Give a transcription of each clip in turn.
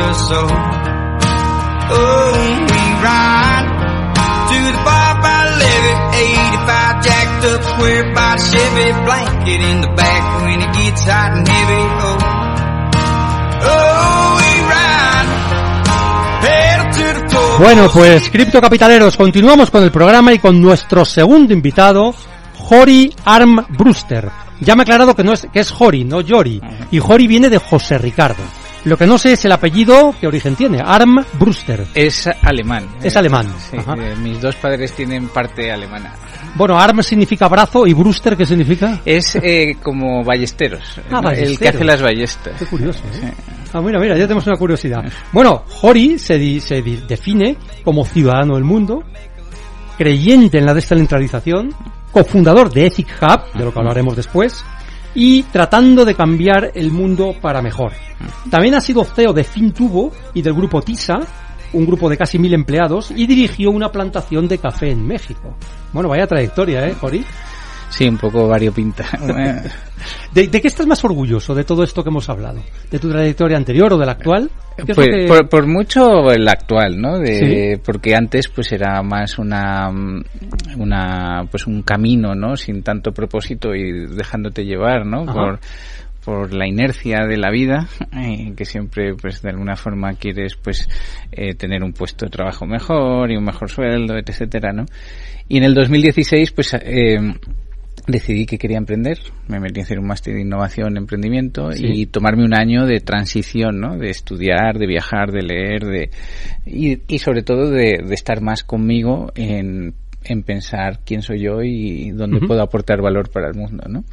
us so. Oh, we ride to the bar by the levee. 85 jacked up square by the Chevy. Blanket in the back when it gets hot and heavy. Oh, Bueno, pues criptocapitaleros, continuamos con el programa y con nuestro segundo invitado, Jori Arm Brewster. Ya me he aclarado que no es que es Jori, no Yori, y Jori viene de José Ricardo. Lo que no sé es el apellido, qué origen tiene, Arm Brewster. Es alemán. Es Eh, alemán, Sí, ajá. eh, mis dos padres tienen parte alemana. Bueno, Arm significa brazo y Brewster, ¿qué significa? Es eh, como ballesteros. Ah, ¿no? El que ballesteros. hace las ballestas. Qué curioso, ¿eh? Ah, mira, mira, ya tenemos una curiosidad. Bueno, Jori se, di- se di- define como ciudadano del mundo, creyente en la descentralización, cofundador de Ethic Hub, de lo que hablaremos después, y tratando de cambiar el mundo para mejor. También ha sido CEO de Fintubo y del grupo TISA, un grupo de casi mil empleados, y dirigió una plantación de café en México. Bueno, vaya trayectoria, ¿eh, Jori? Sí, un poco variopinta. ¿De, de qué estás más orgulloso de todo esto que hemos hablado? ¿De tu trayectoria anterior o de la actual? ¿Qué es lo Pues, que- por, por mucho el actual, ¿no? De, Sí. Porque antes pues era más una, una pues un camino, ¿no? Sin tanto propósito y dejándote llevar, ¿no? Ajá. Por, por la inercia de la vida, eh, que siempre pues de alguna forma quieres pues eh, tener un puesto de trabajo mejor y un mejor sueldo, etcétera, ¿no? Y en el 2016 pues eh, decidí que quería emprender, me metí a hacer un máster de innovación, emprendimiento Sí. y tomarme un año de transición, ¿no? De estudiar, de viajar, de leer, de y, y sobre todo de, de estar más conmigo en, en pensar quién soy yo y dónde puedo aportar valor para el mundo, ¿no?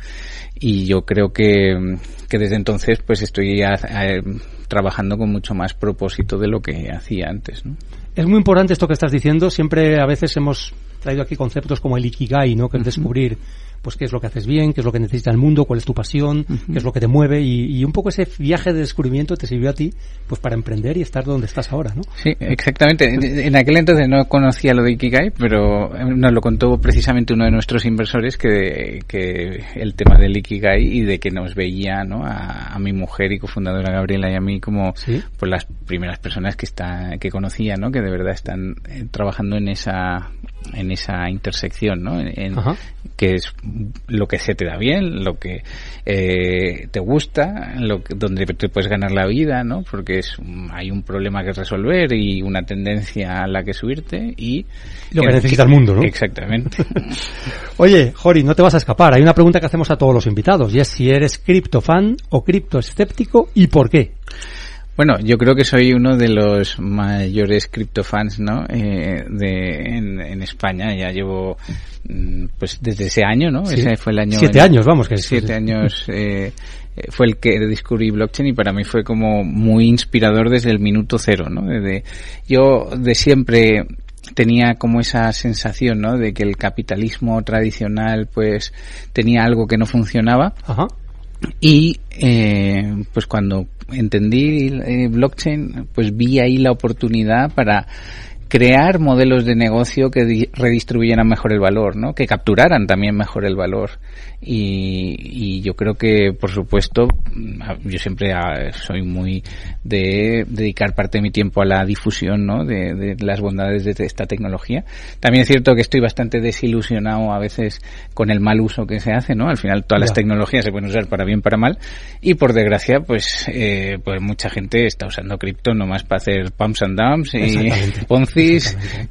Y yo creo que, que desde entonces pues estoy a- a- trabajando con mucho más propósito de lo que hacía antes, ¿no? Es muy importante esto que estás diciendo. Siempre a veces hemos traído aquí conceptos como el ikigai, ¿no? Que es descubrir pues qué es lo que haces bien, qué es lo que necesita el mundo, cuál es tu pasión, qué es lo que te mueve y, y un poco ese viaje de descubrimiento te sirvió a ti pues para emprender y estar donde estás ahora, ¿no? Sí, exactamente. En- aquel entonces no conocía lo de Ikigai, pero nos lo contó precisamente uno de nuestros inversores que, que el tema del Ikigai y de que nos veía ¿no? a, a mi mujer y cofundadora Gabriela y a mí como Sí. pues las primeras personas que está, que conocía, ¿no? que de verdad están eh, trabajando en esa en esa intersección, ¿no? En- que es lo que se te da bien, lo que eh, te gusta, lo que- donde te puedes ganar la vida, ¿no? Porque es hay un problema que resolver y una tendencia a la que subirte y Lo que necesita el mundo, ¿no? Exactamente. Oye, Jori, no te vas a escapar. Hay una pregunta que hacemos a todos los invitados y es si eres criptofan o criptoescéptico y por qué. Bueno, yo creo que soy uno de los mayores criptofans, ¿no? Eh, de, en, en España. Ya llevo, mm, pues desde ese año, ¿no? Sí. Ese fue el año. Siete en- años, vamos, que Siete años eh, fue el que descubrí blockchain y para mí fue como muy inspirador desde el minuto cero, ¿no? Desde, yo de siempre tenía como esa sensación, ¿no? De que el capitalismo tradicional, pues, tenía algo que no funcionaba Ajá. Y eh, pues cuando entendí eh, blockchain, pues vi ahí la oportunidad para crear modelos de negocio que di- redistribuyeran mejor el valor, ¿no? Que capturaran también mejor el valor. Y, y yo creo que, por supuesto, mm, a- yo siempre ah, soy muy de dedicar parte de mi tiempo a la difusión, ¿no? De, de las bondades de esta tecnología. También es cierto que estoy bastante desilusionado a veces con el mal uso que se hace, ¿no? Al final todas las Ya. tecnologías se pueden usar para bien, para mal. Y por desgracia, pues, eh, pues mucha gente está usando cripto nomás para hacer pumps and dumps y Exactamente.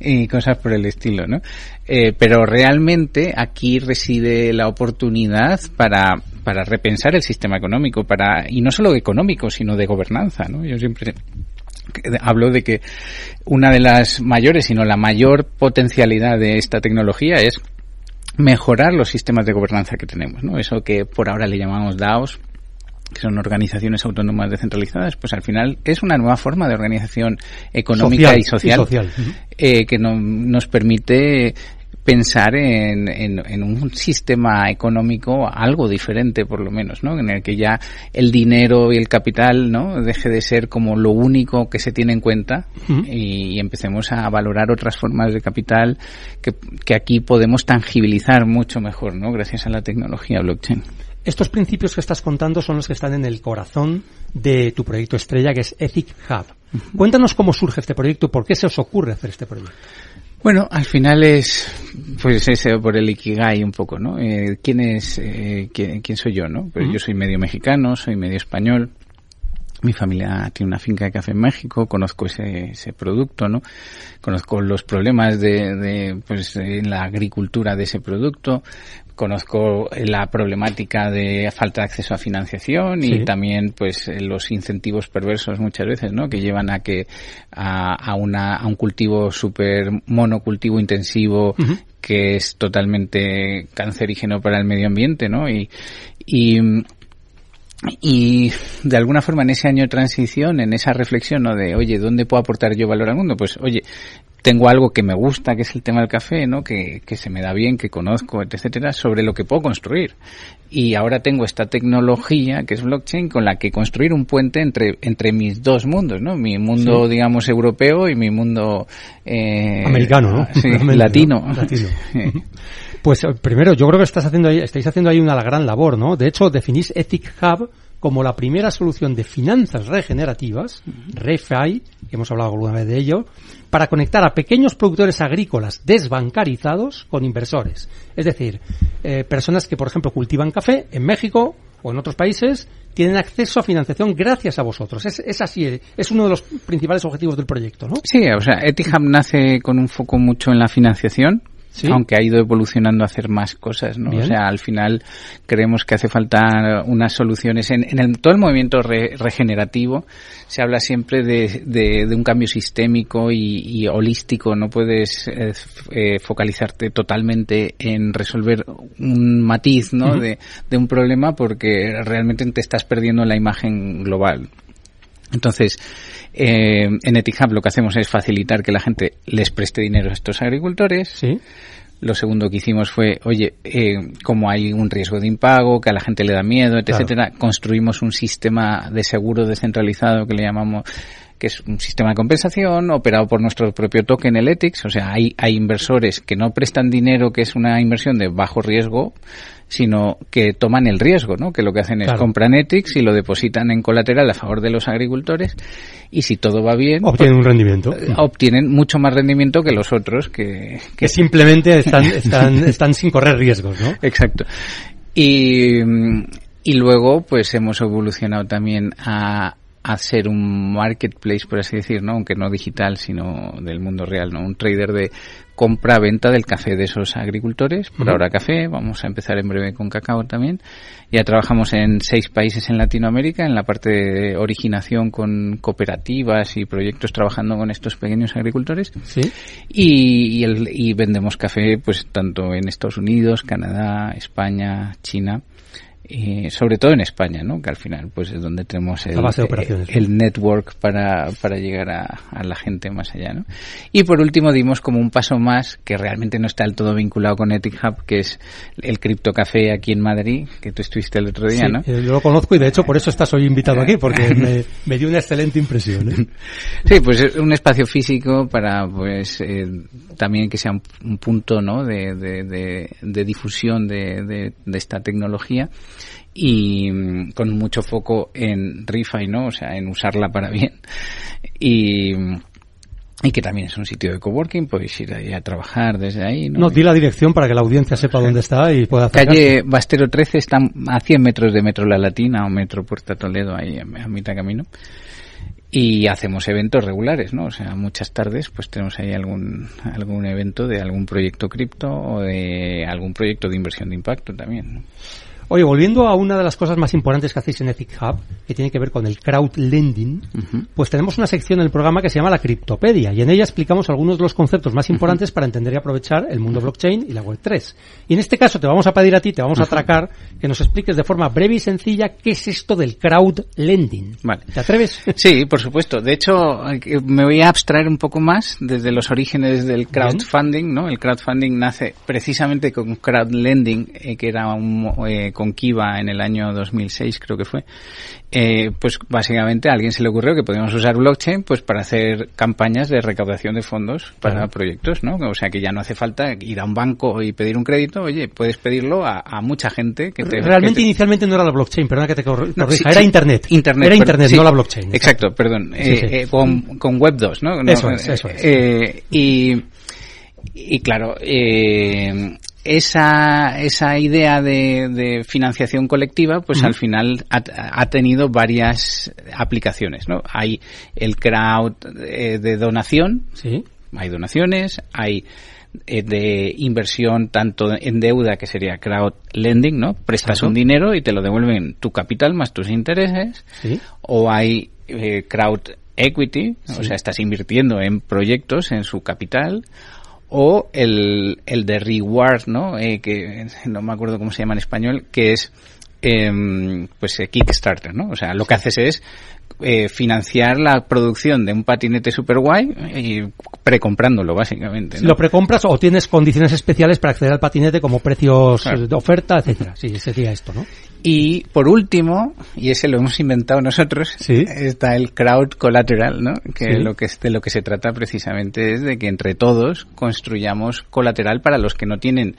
y cosas por el estilo, ¿no? Eh, pero realmente aquí reside la oportunidad para para repensar el sistema económico, para y no solo económico, sino de gobernanza, ¿no? Yo siempre hablo de que una de las mayores, sino la mayor potencialidad de esta tecnología es mejorar los sistemas de gobernanza que tenemos, ¿no? Eso que por ahora le llamamos DAOs, que son organizaciones autónomas descentralizadas, pues al final es una nueva forma de organización económica Social, y social, y social. Ujú. eh, que no- nos permite pensar en, en, un sistema económico algo diferente, por lo menos, ¿no? En el que ya el dinero y el capital, ¿no? Deje de ser como lo único que se tiene en cuenta y, empecemos a valorar otras formas de capital que, que aquí podemos tangibilizar mucho mejor, ¿no? Gracias a la tecnología blockchain. Estos principios que estás contando son los que están en el corazón de tu proyecto estrella, que es Ethic Hub. Cuéntanos cómo surge este proyecto, por qué se os ocurre hacer este proyecto. Bueno, al final es, pues ese por el Ikigai un poco, ¿no? Eh, ¿Quién es, eh, quién, soy yo, no? Pues yo soy medio mexicano, soy medio español. Mi familia tiene una finca de café en México, conozco ese, ese producto, ¿no? Conozco los problemas de, de, pues, en la agricultura de ese producto, conozco la problemática de falta de acceso a financiación y también pues los incentivos perversos muchas veces no que llevan a que a, a, una, a un cultivo super monocultivo intensivo que es totalmente cancerígeno para el medio ambiente no y, y y de alguna forma en ese año de transición, en esa reflexión, ¿no? De, oye, ¿dónde puedo aportar yo valor al mundo? Pues, oye, tengo algo que me gusta, que es el tema del café, ¿no? Que, que se me da bien, que conozco, etcétera, sobre lo que puedo construir. Y ahora tengo esta tecnología, que es blockchain, con la que construir un puente entre, entre mis dos mundos, ¿no? Mi mundo, digamos, europeo y mi mundo... Eh, Americano, ¿no? Sí, latino. latino. Pues eh, primero, yo creo que estás haciendo ahí, estáis haciendo ahí una gran labor, ¿no? De hecho, definís Ethic Hub como la primera solución de finanzas regenerativas, ReFi, que hemos hablado alguna vez de ello, para conectar a pequeños productores agrícolas desbancarizados con inversores. Es decir, eh, personas que, por ejemplo, cultivan café en México o en otros países tienen acceso a financiación gracias a vosotros. Es, es así, es uno de los principales objetivos del proyecto, ¿no? Sí, o sea, Etihad nace con un foco mucho en la financiación, aunque ha ido evolucionando a hacer más cosas, ¿no? O sea, al final creemos que hace falta unas soluciones. En, en todo el movimiento regenerativo se habla siempre de, de, un cambio sistémico y, holístico. No puedes eh, eh, focalizarte totalmente en resolver un matiz, ¿no? de, de un problema porque realmente te estás perdiendo la imagen global. Entonces, eh, en Etihub lo que hacemos es facilitar que la gente les preste dinero a estos agricultores. Sí. Lo segundo que hicimos fue, oye, eh, como hay un riesgo de impago, que a la gente le da miedo, etcétera, construimos un sistema de seguro descentralizado que le llamamos que es un sistema de compensación operado por nuestro propio token, el Ethics. O sea, hay, hay inversores que no prestan dinero, que es una inversión de bajo riesgo, sino que toman el riesgo, ¿no? Que lo que hacen es compran Ethics y lo depositan en colateral a favor de los agricultores y si todo va bien... Obtienen un rendimiento. Eh, obtienen mucho más rendimiento que los otros que... Que, simplemente están, están, están sin correr riesgos, ¿no? Exacto. Y, y luego, pues hemos evolucionado también a, hacer un marketplace, por así decir, ¿no? Aunque no digital, sino del mundo real, ¿no? Un trader de compra-venta del café de esos agricultores. Por ahora café, vamos a empezar en breve con cacao también. Ya trabajamos en seis países en Latinoamérica, en la parte de originación con cooperativas y proyectos trabajando con estos pequeños agricultores. ¿Sí? Y, y, el, y vendemos café, pues tanto en Estados Unidos, Canadá, España, China y sobre todo en España, ¿no? Que al final pues es donde tenemos el, el network para, para llegar a, la gente más allá, ¿no? Y por último dimos como un paso más que realmente no está del todo vinculado con Ethic Hub, que es el Café aquí en Madrid, que tú estuviste el otro día, ¿no? yo lo conozco y de hecho por eso estás hoy invitado aquí, porque me, dio una excelente impresión. ¿eh? Sí, pues es un espacio físico para pues eh, también que sea un, punto, ¿no? De, de, de difusión de, de esta tecnología y mm, con mucho foco en ReFi, ¿no? O sea, en usarla para bien. Y, y que también es un sitio de coworking, podéis ir ahí a trabajar desde ahí. No, no di la dirección para que la audiencia sepa dónde está y pueda hacer. Calle Bastero 13 está a 100 metros de Metro La Latina o Metro Puerta Toledo, ahí a, mitad camino. Y hacemos eventos regulares, ¿no? O sea, muchas tardes pues tenemos ahí algún, algún evento de algún proyecto cripto o de algún proyecto de inversión de impacto también. Oye, volviendo a una de las cosas más importantes que hacéis en Ethic Hub, que tiene que ver con el crowd lending, pues tenemos una sección en el programa que se llama la Criptopedia y en ella explicamos algunos de los conceptos más importantes para entender y aprovechar el mundo blockchain y la web 3. Y en este caso te vamos a pedir a ti, te vamos a atracar que nos expliques de forma breve y sencilla qué es esto del crowd lending. Vale. ¿Te atreves? Sí, por supuesto. De hecho, eh, me voy a abstraer un poco más desde los orígenes del crowdfunding, ¿no? El crowdfunding nace precisamente con crowdlending, eh, que era un, eh, con Kiva en el año 2006, creo que fue. Eh, pues básicamente a alguien se le ocurrió que podíamos usar blockchain pues para hacer campañas de recaudación de fondos para Claro. proyectos, ¿no? O sea que ya no hace falta ir a un banco y pedir un crédito, oye, puedes pedirlo a, a mucha gente que te... Realmente que te- inicialmente no era la blockchain, perdona que te cor- No, corrija, sí, era sí. Internet. Internet, Era Internet, sí. no la blockchain. Exacto, perdón. Eh, eh, con, con Web 2, ¿no? No, Eso es, eso es. y, y claro, eh, esa, esa idea de, de financiación colectiva, pues al final ha, ha tenido varias aplicaciones, ¿no? Hay el crowd eh, de donación, Sí. hay donaciones, hay eh, de inversión tanto en deuda que sería crowd lending, ¿no? Prestas un dinero y te lo devuelven tu capital más tus intereses, Sí. o hay eh, crowd equity, Sí. o sea, estás invirtiendo en proyectos, en su capital, o el, el de reward, ¿no? Eh, que no me acuerdo cómo se llama en español, que es em, pues eh, Kickstarter, ¿no? O sea, lo que haces es eh, financiar la producción de un patinete super guay y precomprándolo, básicamente. ¿no? Lo precompras o tienes condiciones especiales para acceder al patinete como precios Claro. eh, de oferta, etcétera. Sí, sería esto, ¿no? Y por último, y ese lo hemos inventado nosotros, Sí. está el crowd collateral, ¿no? Que Sí. lo que es- de lo que se trata precisamente es de que entre todos construyamos colateral para los que no tienen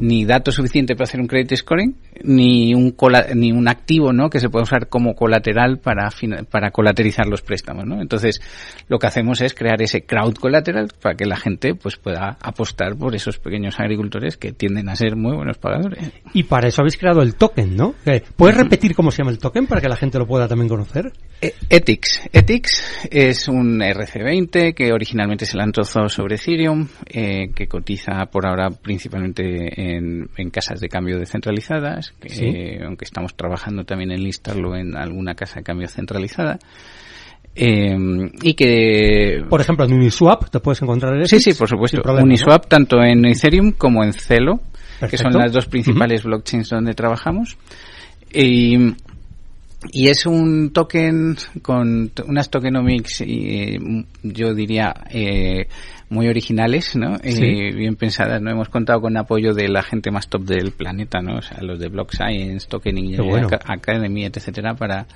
ni datos suficiente para hacer un credit scoring, ni un cola- ni un activo, ¿no? Que se pueda usar como colateral para para colaterizar los préstamos, ¿no? Entonces, lo que hacemos es crear ese crowd collateral para que la gente pues pueda apostar por esos pequeños agricultores que tienden a ser muy buenos pagadores. Y para eso habéis creado el token, ¿no? Eh, ¿Puedes repetir cómo se llama el token para que la gente lo pueda también conocer? E- Ethics. Ethics es un RC20 que originalmente se lanzó sobre Ethereum, eh, que cotiza por ahora principalmente en, en casas de cambio descentralizadas, que, Sí. eh, aunque estamos trabajando también en listarlo en alguna casa de cambio centralizada. Eh, y que Por ejemplo, en Uniswap te puedes encontrar el Sí, sí, por supuesto. Uniswap tanto en Ethereum como en Celo, que son las dos principales blockchains donde trabajamos. Y, y es un token con unas tokenomics, eh, yo diría, eh, muy originales, ¿no? Sí. Eh, bien pensadas, ¿no? Hemos contado con apoyo de la gente más top del planeta, ¿no? O sea, los de Block Science, Token Engineering bueno. Aca- Academy, etcétera, para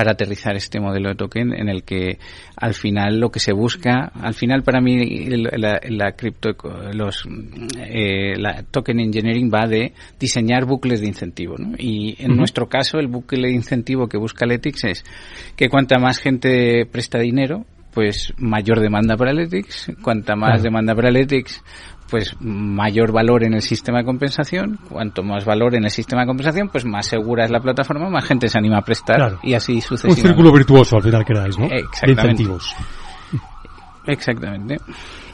para aterrizar este modelo de token en el que al final lo que se busca, al final para mí la, la cripto, los, eh, la token engineering va de diseñar bucles de incentivo, ¿no? Y en nuestro caso el bucle de incentivo que busca el Ethics es que cuanta más gente presta dinero, pues mayor demanda para el Ethics, cuanta más Claro. demanda para el Ethics, pues mayor valor en el sistema de compensación, cuanto más valor en el sistema de compensación, pues más segura es la plataforma, más gente se anima a prestar Claro. y así Un sucesivamente. círculo virtuoso al final creáis, ¿no? De Exactamente. incentivos. Exactamente.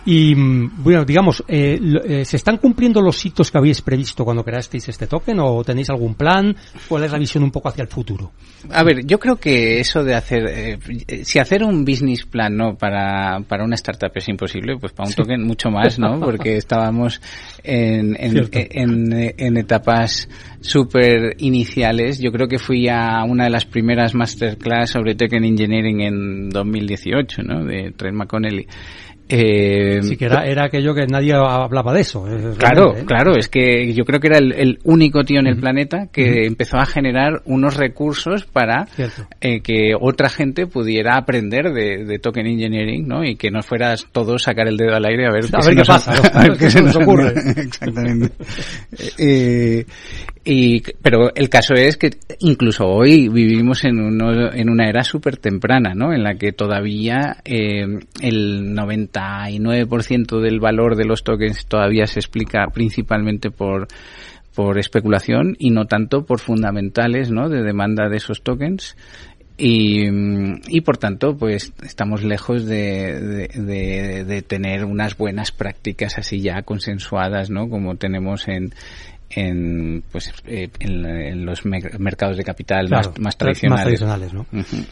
Y, mm, bueno, digamos, eh, eh, ¿se están cumpliendo los hitos que habéis previsto cuando creasteis este token o tenéis algún plan? ¿Cuál es la visión un poco hacia el futuro? A ver, yo creo que eso de hacer, eh, eh, si hacer un business plan, ¿no? Para, para una startup es imposible, pues para un token mucho más, ¿no? Porque estábamos en, en, en, en etapas súper iniciales. Yo creo que fui a una de las primeras masterclass sobre token engineering en 2018, ¿no? De Trent McConnell. Eh, Así que era, era aquello que nadie hablaba de eso. eh, Claro, ¿eh? claro, es que yo creo que era el, el único tío en el planeta que empezó a generar unos recursos para eh, que otra gente pudiera aprender de, de token engineering, ¿no? Y que no fueras todos sacar el dedo al aire a ver, A se ver qué nos- pasa, ¿no? a ver ¿Qué qué se nos ocurre? Exactamente. Y, pero el caso es que incluso hoy vivimos en, uno, en una era súper temprana, ¿no? En la que todavía eh, el 99% del valor de los tokens todavía se explica principalmente por por especulación y no tanto por fundamentales, ¿no? De demanda de esos tokens. Y, y por tanto, pues estamos lejos de, de- de tener unas buenas prácticas así ya consensuadas, ¿no? Como tenemos en, en, pues, eh, en, los mercados de capital Claro, más, más tradicionales. tradicionales, ¿no?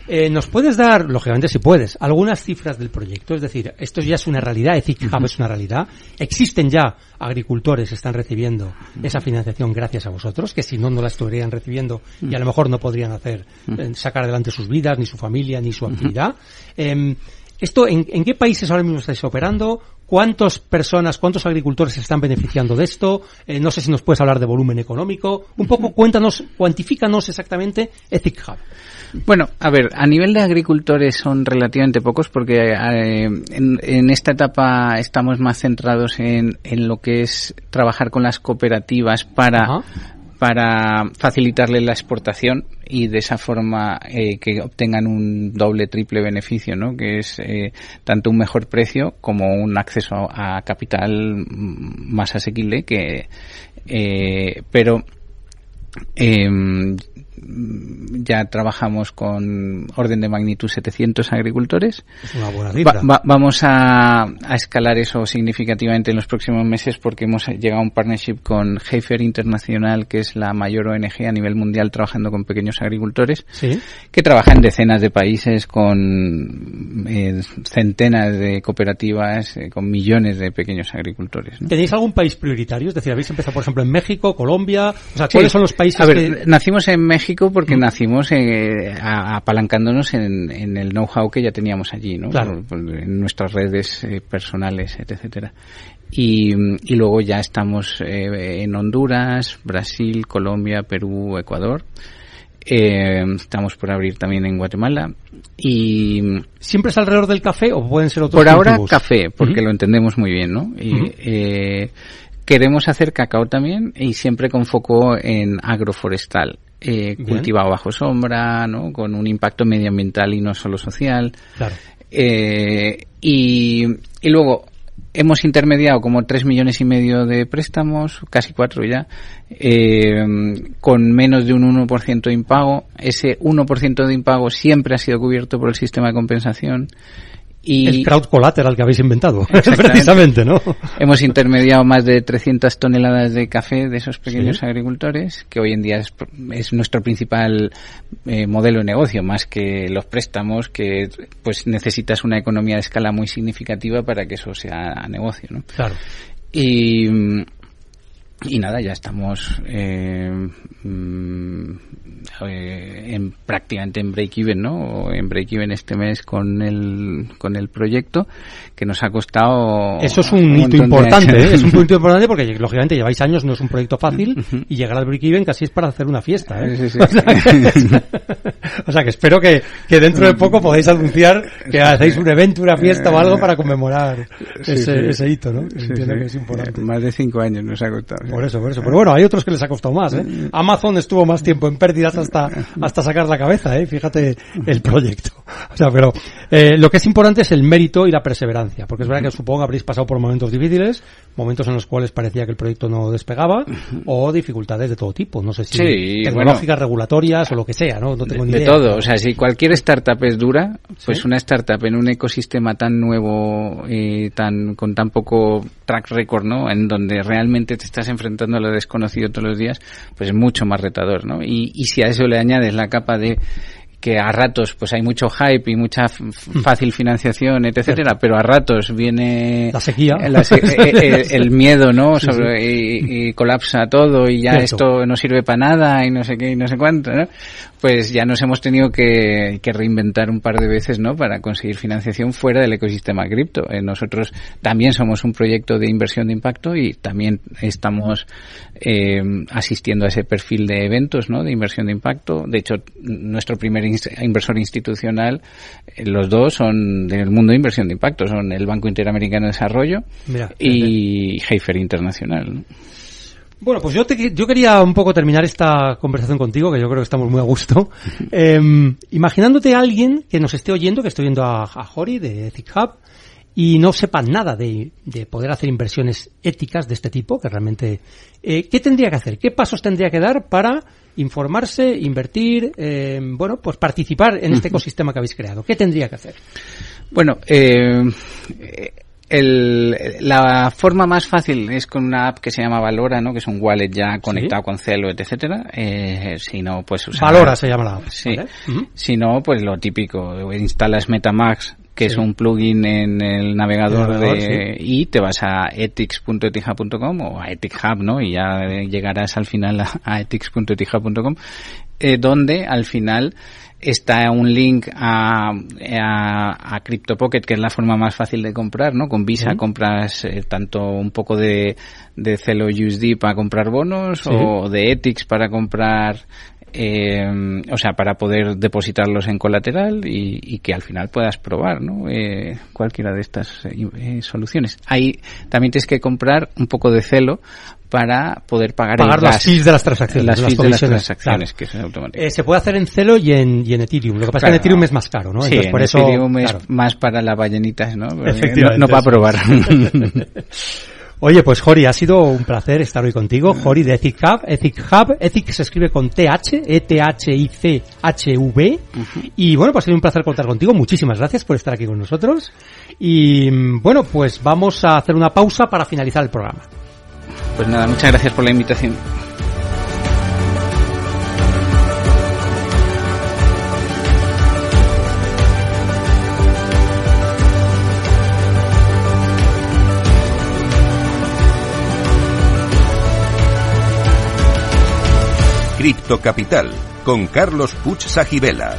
Eh, ¿Nos puedes dar, lógicamente si puedes, algunas cifras del proyecto? Es decir, esto ya es una realidad, Ethic Hub es una realidad. Existen ya agricultores que están recibiendo esa financiación gracias a vosotros, que si no, no la estarían recibiendo y a lo mejor no podrían hacer, eh, sacar adelante sus vidas, ni su familia, ni su actividad. Em, ¿Esto en, en qué países ahora mismo estáis operando? ¿Cuántas personas, cuántos agricultores se están beneficiando de esto? Eh, no sé si nos puedes hablar de volumen económico. Un poco cuéntanos, cuantifícanos exactamente Ethic Hub. Bueno, a ver, a nivel de agricultores son relativamente pocos porque eh, en, en esta etapa estamos más centrados en, en lo que es trabajar con las cooperativas para Ajá. Para facilitarles la exportación y de esa forma eh, que obtengan un doble triple beneficio, ¿no? Que es eh, tanto un mejor precio como un acceso a, capital más asequible que eh, pero em, ya trabajamos con orden de magnitud 700 agricultores. Es una buena cifra. Va- va- vamos a, a escalar eso significativamente en los próximos meses porque hemos llegado a un partnership con Heifer Internacional, que es la mayor ONG a nivel mundial trabajando con pequeños agricultores, Sí. que trabaja en decenas de países con eh, centenas de cooperativas, eh, con millones de pequeños agricultores. ¿no? ¿Tenéis algún país prioritario? Es decir, habéis empezado, por ejemplo, en México, Colombia. O sea, Sí. ¿cuáles son los países A ver, que... Mm. nacimos en México porque nacimos eh, a- apalancándonos en, en el know-how que ya teníamos allí, ¿no? Claro. Por- por- en nuestras redes eh, personales, etcétera. Y, y luego ya estamos eh, en Honduras, Brasil, Colombia, Perú, Ecuador. Eh, estamos por abrir también en Guatemala. Y ¿Siempre es alrededor del café o pueden ser otros por ahora café, porque lo entendemos muy bien, ¿no? Y eh, queremos hacer cacao también y siempre con foco en agroforestal. Eh, cultivado bajo sombra, ¿no? Con un impacto medioambiental y no solo social. Claro. Eh, y, y luego hemos intermediado como tres millones y medio de préstamos, casi cuatro ya, eh, con menos de un 1% de impago. Ese 1% de impago siempre ha sido cubierto por el sistema de compensación. Y El crowd collateral que habéis inventado, precisamente, ¿no? Hemos intermediado más de 300 toneladas de café de esos pequeños Sí. agricultores, que hoy en día es, es nuestro principal eh, modelo de negocio, más que los préstamos, que pues necesitas una economía de escala muy significativa para que eso sea negocio, ¿no? Claro. Y, mm, y nada, ya estamos eh, mm, eh, en, prácticamente en break-even, ¿no? O en break-even este mes con el, con el proyecto, que nos ha costado... Eso es un hito importante. ¿eh? es un punto importante porque lógicamente lleváis años, no es un proyecto fácil y llegar al break-even casi es para hacer una fiesta. ¿eh? Sí, sí, O, sea que, o sea que espero que, que dentro de poco podáis anunciar que hacéis un evento, una fiesta o algo para conmemorar Sí, ese, hito, ¿no? Entiendo que es importante. Eh, Más de cinco años nos ha costado. Por eso, por eso. Pero bueno, hay otros que les ha costado más, ¿eh? Amazon estuvo más tiempo en pérdidas hasta, hasta sacar la cabeza, ¿eh? Fíjate el proyecto. O sea, pero eh, lo que es importante es el mérito y la perseverancia, porque es verdad que supongo que habréis pasado por momentos difíciles, momentos en los cuales parecía que el proyecto no despegaba, o dificultades de todo tipo, no sé si Sí, tecnológicas, regulatorias o lo que sea, ¿no? No tengo ni de idea. todo, o sea, si cualquier startup es dura, pues Sí. una startup en un ecosistema tan nuevo y tan con tan poco track record, ¿no? En donde realmente te estás enfrentando a lo desconocido todos los días, pues es mucho más retador, ¿no? Y, y si a eso le añades la capa de que a ratos pues hay mucho hype y mucha f- fácil financiación, etcétera, pero a ratos viene La sequía. la se- eh, eh, el miedo, ¿no? Sobre, Y, y colapsa todo y ya Cierto. esto no sirve para nada y no sé qué y no sé cuánto, ¿no? Pues ya nos hemos tenido que, que reinventar un par de veces, ¿no? Para conseguir financiación fuera del ecosistema cripto. Eh, nosotros también somos un proyecto de inversión de impacto y también estamos eh, asistiendo a ese perfil de eventos, ¿no? De inversión de impacto. De hecho, nuestro primer inversor institucional, eh, los dos son del mundo de inversión de impacto, son el Banco Interamericano de Desarrollo Mira, y Heifer Internacional. ¿no? Bueno, pues yo, te- yo quería un poco terminar esta conversación contigo, que yo creo que estamos muy a gusto. Em, imaginándote a alguien que nos esté oyendo, que esté oyendo a, a Jori de Ethic Hub, y no sepa nada de, de poder hacer inversiones éticas de este tipo, que realmente... eh, ¿Qué tendría que hacer? ¿Qué pasos tendría que dar para informarse, invertir, em, bueno, pues participar en este ecosistema que habéis creado? ¿Qué tendría que hacer? Bueno, eh, el, la forma más fácil es con una app que se llama Valora, ¿no? Que es un wallet ya conectado con Celo, etcétera. Eh, si no, pues usar... Valora se llama la app. Sí. Si no, pues lo típico. Instalas Metamax, que es un plugin en el navegador, de, y te vas a ethics.etihub.com o a EthicHub, ¿no? Y ya llegarás al final a, a ethics.etihub.com, eh, donde al final está un link a, a, a CryptoPocket, que es la forma más fácil de comprar, ¿no? Con Visa compras eh, tanto un poco de, de Celo USD para comprar bonos o de Ethics para comprar eh, o sea, para poder depositarlos en colateral y, que al final puedas probar, ¿no? Eh, cualquiera de estas eh, soluciones. Ahí también tienes que comprar un poco de celo para poder pagar, pagar las fees de las transacciones. Las fees de las transacciones, que son automáticas. Eh, se puede hacer en Celo y en, y en Ethereum. Lo que pasa es que en Ethereum es más caro, ¿no? Sí, Entonces, por en eso, Ethereum es más para las ballenitas, ¿no? No, no para probar. Oye, pues Jori, ha sido un placer estar hoy contigo. Jori de Ethic Hub. Ethic Hub, Ethic se escribe con TH, E-T-H-I-C-H-V. Y bueno, pues ha sido un placer contar contigo. Muchísimas gracias por estar aquí con nosotros. Y mm, bueno, pues vamos a hacer una pausa para finalizar el programa. Pues nada, muchas gracias por la invitación. Cripto Capital con Carlos Puch Sajibela.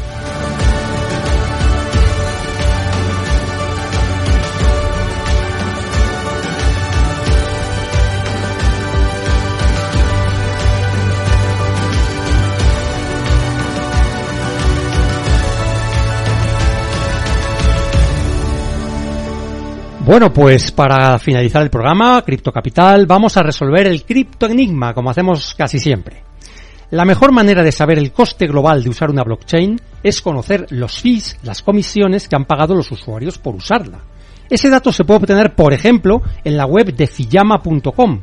Bueno, pues para finalizar el programa, Cripto Capital, vamos a resolver el cripto enigma, como hacemos casi siempre. La mejor manera de saber el coste global de usar una blockchain es conocer los fees, las comisiones que han pagado los usuarios por usarla. Ese dato se puede obtener, por ejemplo, en la web de fiyama.com.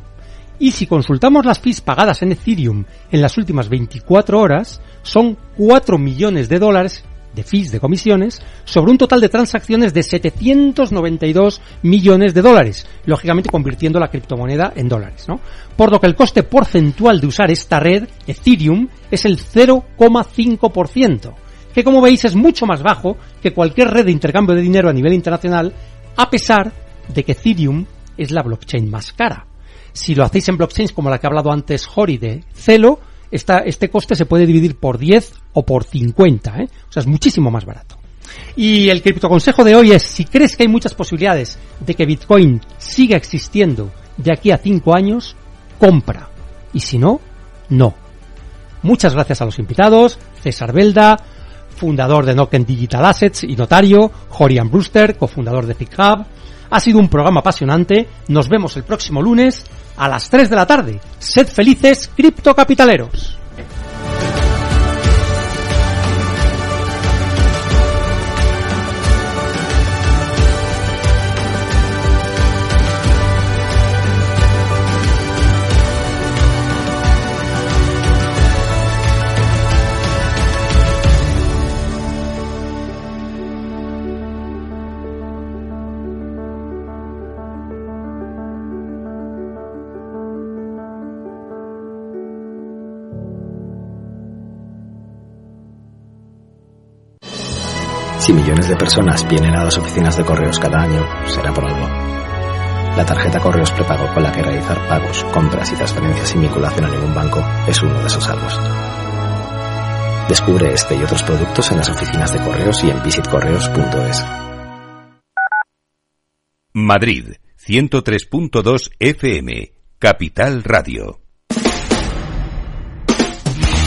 Y si consultamos las fees pagadas en Ethereum en las últimas 24 horas, son 4 millones de dólares de fees de comisiones sobre un total de transacciones de 792 millones de dólares, lógicamente convirtiendo la criptomoneda en dólares, ¿no? Por lo que el coste porcentual de usar esta red, Ethereum, es el 0,5%, que como veis es mucho más bajo que cualquier red de intercambio de dinero a nivel internacional, a pesar de que Ethereum es la blockchain más cara. Si lo hacéis en blockchains como la que ha hablado antes Jori de Celo, esta, este coste se puede dividir por 10 o por 50, ¿eh? o sea, es muchísimo más barato. Y el criptoconsejo de hoy es, si crees que hay muchas posibilidades de que Bitcoin siga existiendo de aquí a 5 años, compra. Y si no, no. Muchas gracias a los invitados, César Belda, fundador de Noken Digital Assets y notario, Jorian Brewster, cofundador de PickHub. Ha sido un programa apasionante. Nos vemos el próximo lunes a las 3 de la tarde. Sed felices, criptocapitaleros. Si millones de personas vienen a las oficinas de correos cada año, será por algo. La tarjeta correos prepago con la que realizar pagos, compras y transferencias sin vinculación a ningún banco es uno de esos algos. Descubre este y otros productos en las oficinas de correos y en visitcorreos.es. Madrid, 103.2 FM, Capital Radio.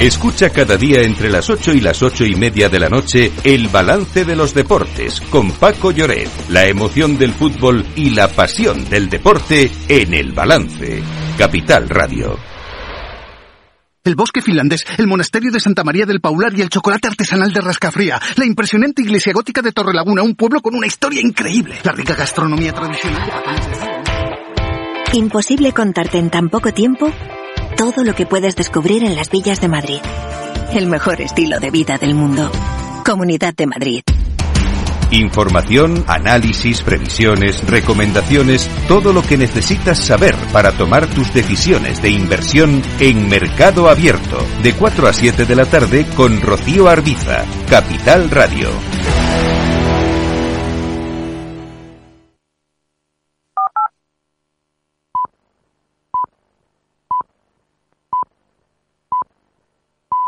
Escucha cada día entre las 8 y las ocho y media de la noche el balance de los deportes con Paco Lloret, la emoción del fútbol y la pasión del deporte en el balance. Capital Radio. El bosque finlandés, el monasterio de Santa María del Paular y el chocolate artesanal de Rascafría. La impresionante iglesia gótica de Torrelaguna, un pueblo con una historia increíble. La rica gastronomía tradicional. Imposible contarte en tan poco tiempo todo lo que puedes descubrir en las villas de Madrid. El mejor estilo de vida del mundo. Comunidad de Madrid. Información, análisis, previsiones, recomendaciones, todo lo que necesitas saber para tomar tus decisiones de inversión en Mercado Abierto, de 4 a 7 de la tarde con Rocío Arbiza, Capital Radio.